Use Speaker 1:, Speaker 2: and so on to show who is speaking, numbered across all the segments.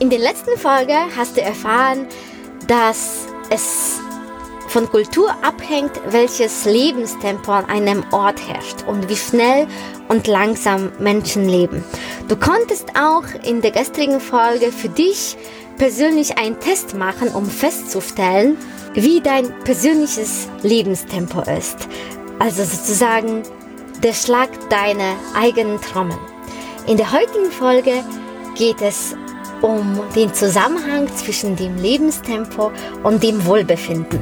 Speaker 1: In der letzten Folge hast du erfahren, dass es von Kultur abhängt, welches Lebenstempo an einem Ort herrscht und wie schnell und langsam Menschen leben. Du konntest auch in der gestrigen Folge für dich persönlich einen Test machen, um festzustellen, wie dein persönliches Lebenstempo ist. Also sozusagen der Schlag deiner eigenen Trommel. In der heutigen Folge geht es um den Zusammenhang zwischen dem Lebenstempo und dem Wohlbefinden.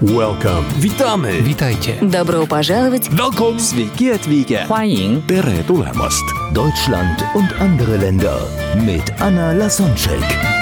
Speaker 2: Welcome.
Speaker 3: Witamy!
Speaker 4: Witajcie.
Speaker 5: Добро пожаловать!
Speaker 3: Welcome! Sveiki atvykę!
Speaker 4: 欢迎
Speaker 2: Tere tulemast.
Speaker 6: Deutschland und andere Länder mit Anna Lasonczek.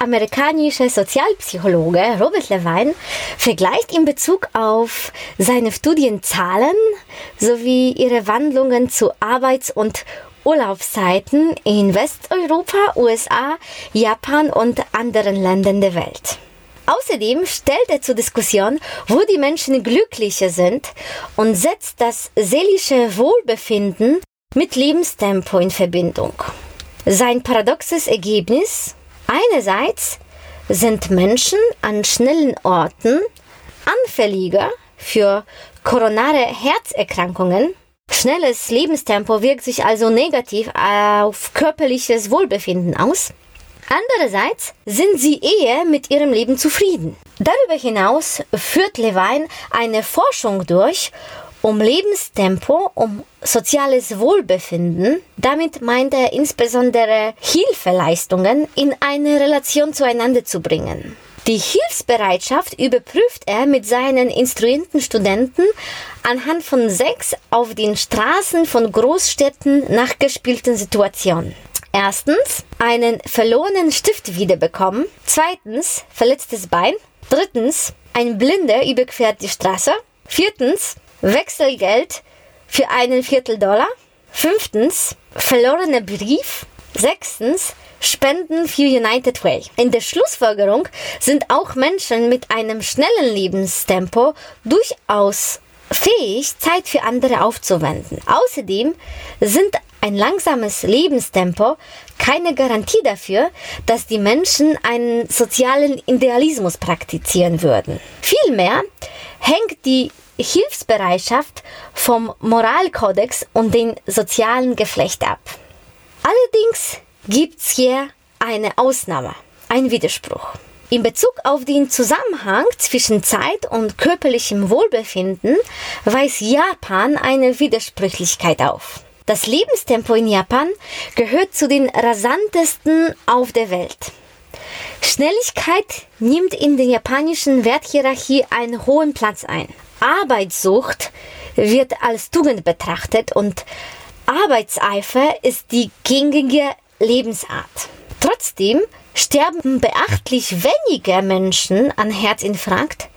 Speaker 1: Der US-amerikanische Sozialpsychologe Robert Levine vergleicht in Bezug auf seine Studienzahlen sowie ihre Wandlungen zu Arbeits- und Urlaubszeiten in Westeuropa, USA, Japan und anderen Ländern der Welt. Außerdem stellt er zur Diskussion, wo die Menschen glücklicher sind und setzt das seelische Wohlbefinden mit Lebenstempo in Verbindung. Sein paradoxes Ergebnis Einerseits sind Menschen an schnellen Orten anfälliger für koronare Herzerkrankungen. Schnelles Lebenstempo wirkt sich also negativ auf körperliches Wohlbefinden aus. Andererseits sind sie eher mit ihrem Leben zufrieden. Darüber hinaus führt Levine eine Forschung durch, um Lebenstempo, um soziales Wohlbefinden. Damit meint er insbesondere Hilfeleistungen in eine Relation zueinander zu bringen. Die Hilfsbereitschaft überprüft er mit seinen instruierten Studenten anhand von sechs auf den Straßen von Großstädten nachgespielten Situationen. Erstens, einen verlorenen Stift wiederbekommen. Zweitens, verletztes Bein. Drittens, ein Blinder überquert die Straße. Viertens, Wechselgeld für einen Viertel Dollar. Fünftens, verlorener Brief. Sechstens, Spenden für United Way. In der Schlussfolgerung sind auch Menschen mit einem schnellen Lebenstempo durchaus fähig, Zeit für andere aufzuwenden. Außerdem sind ein langsames Lebenstempo keine Garantie dafür, dass die Menschen einen sozialen Idealismus praktizieren würden. Vielmehr hängt die Hilfsbereitschaft vom Moralkodex und dem sozialen Geflecht ab. Allerdings gibt's hier eine Ausnahme, ein Widerspruch. In Bezug auf den Zusammenhang zwischen Zeit und körperlichem Wohlbefinden weist Japan eine Widersprüchlichkeit auf. Das Lebenstempo in Japan gehört zu den rasantesten auf der Welt. Schnelligkeit nimmt in der japanischen Werthierarchie einen hohen Platz ein. Arbeitssucht wird als Tugend betrachtet und Arbeitseifer ist die gängige Lebensart. Trotzdem sterben beachtlich weniger Menschen an Herzinfarkt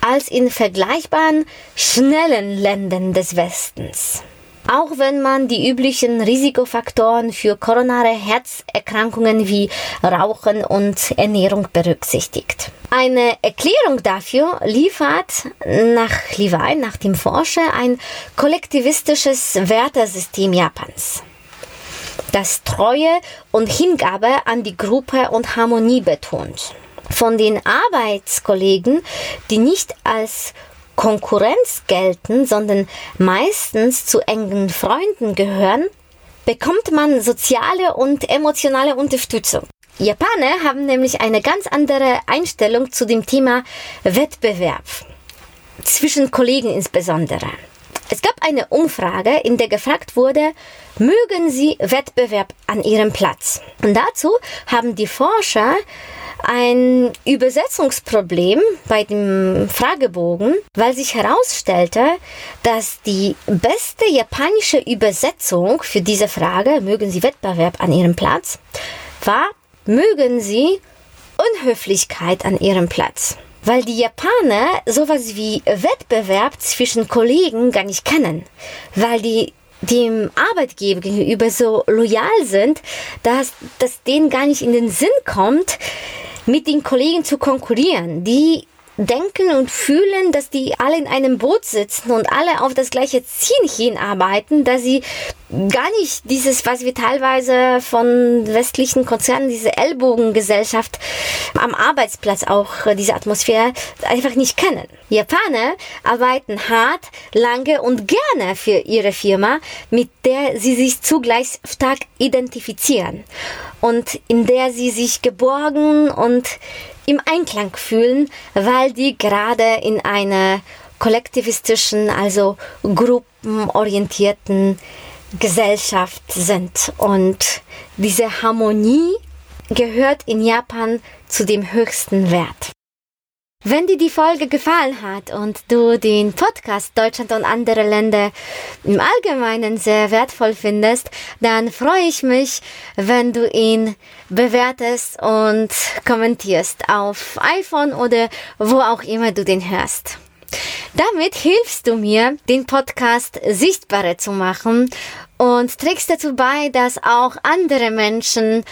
Speaker 1: als in vergleichbaren schnellen Ländern des Westens. Auch wenn man die üblichen Risikofaktoren für koronare Herzerkrankungen wie Rauchen und Ernährung berücksichtigt. Eine Erklärung dafür liefert nach Levi, nach dem Forscher, ein kollektivistisches Wertesystem Japans das Treue und Hingabe an die Gruppe und Harmonie betont. Von den Arbeitskollegen, die nicht als Konkurrenz gelten, sondern meistens zu engen Freunden gehören, bekommt man soziale und emotionale Unterstützung. Japaner haben nämlich eine ganz andere Einstellung zu dem Thema Wettbewerb. Zwischen Kollegen insbesondere. Es gab eine Umfrage, in der gefragt wurde, mögen Sie Wettbewerb an Ihrem Platz? Und dazu haben die Forscher ein Übersetzungsproblem bei dem Fragebogen, weil sich herausstellte, dass die beste japanische Übersetzung für diese Frage, mögen Sie Wettbewerb an Ihrem Platz, war, mögen Sie Unhöflichkeit an Ihrem Platz. weil die Japaner sowas wie Wettbewerb zwischen Kollegen gar nicht kennen, weil die dem Arbeitgeber gegenüber so loyal sind, dass das denen gar nicht in den Sinn kommt, mit den Kollegen zu konkurrieren. Die denken und fühlen, dass die alle in einem Boot sitzen und alle auf das gleiche Ziel hinarbeiten, dass sie gar nicht dieses, was wir teilweise von westlichen Konzernen, diese Ellbogengesellschaft am Arbeitsplatz auch, äh, diese Atmosphäre einfach nicht kennen. Japaner arbeiten hart, lange und gerne für ihre Firma, mit der sie sich zugleich stark identifizieren und in der sie sich geborgen und im Einklang fühlen, weil die gerade in einer kollektivistischen, also gruppenorientierten Gesellschaft sind. Und diese Harmonie gehört in Japan zu dem höchsten Wert. Wenn dir die Folge gefallen hat und du den Podcast Deutschland und andere Länder im Allgemeinen sehr wertvoll findest, dann freue ich mich, wenn du ihn bewertest und kommentierst auf iPhone oder wo auch immer du den hörst. Damit hilfst du mir, den Podcast sichtbarer zu machen und trägst dazu bei, dass auch andere Menschen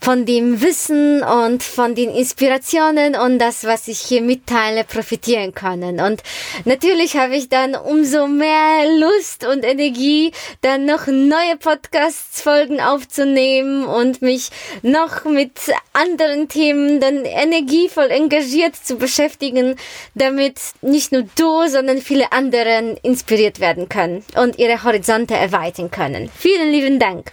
Speaker 1: von dem Wissen und von den Inspirationen und das, was ich hier mitteile, profitieren können. Und natürlich habe ich dann umso mehr Lust und Energie, dann noch neue Podcast-Folgen aufzunehmen und mich noch mit anderen Themen dann energievoll engagiert zu beschäftigen, damit nicht nur du, sondern viele anderen inspiriert werden können und ihre Horizonte erweitern können. Vielen lieben Dank.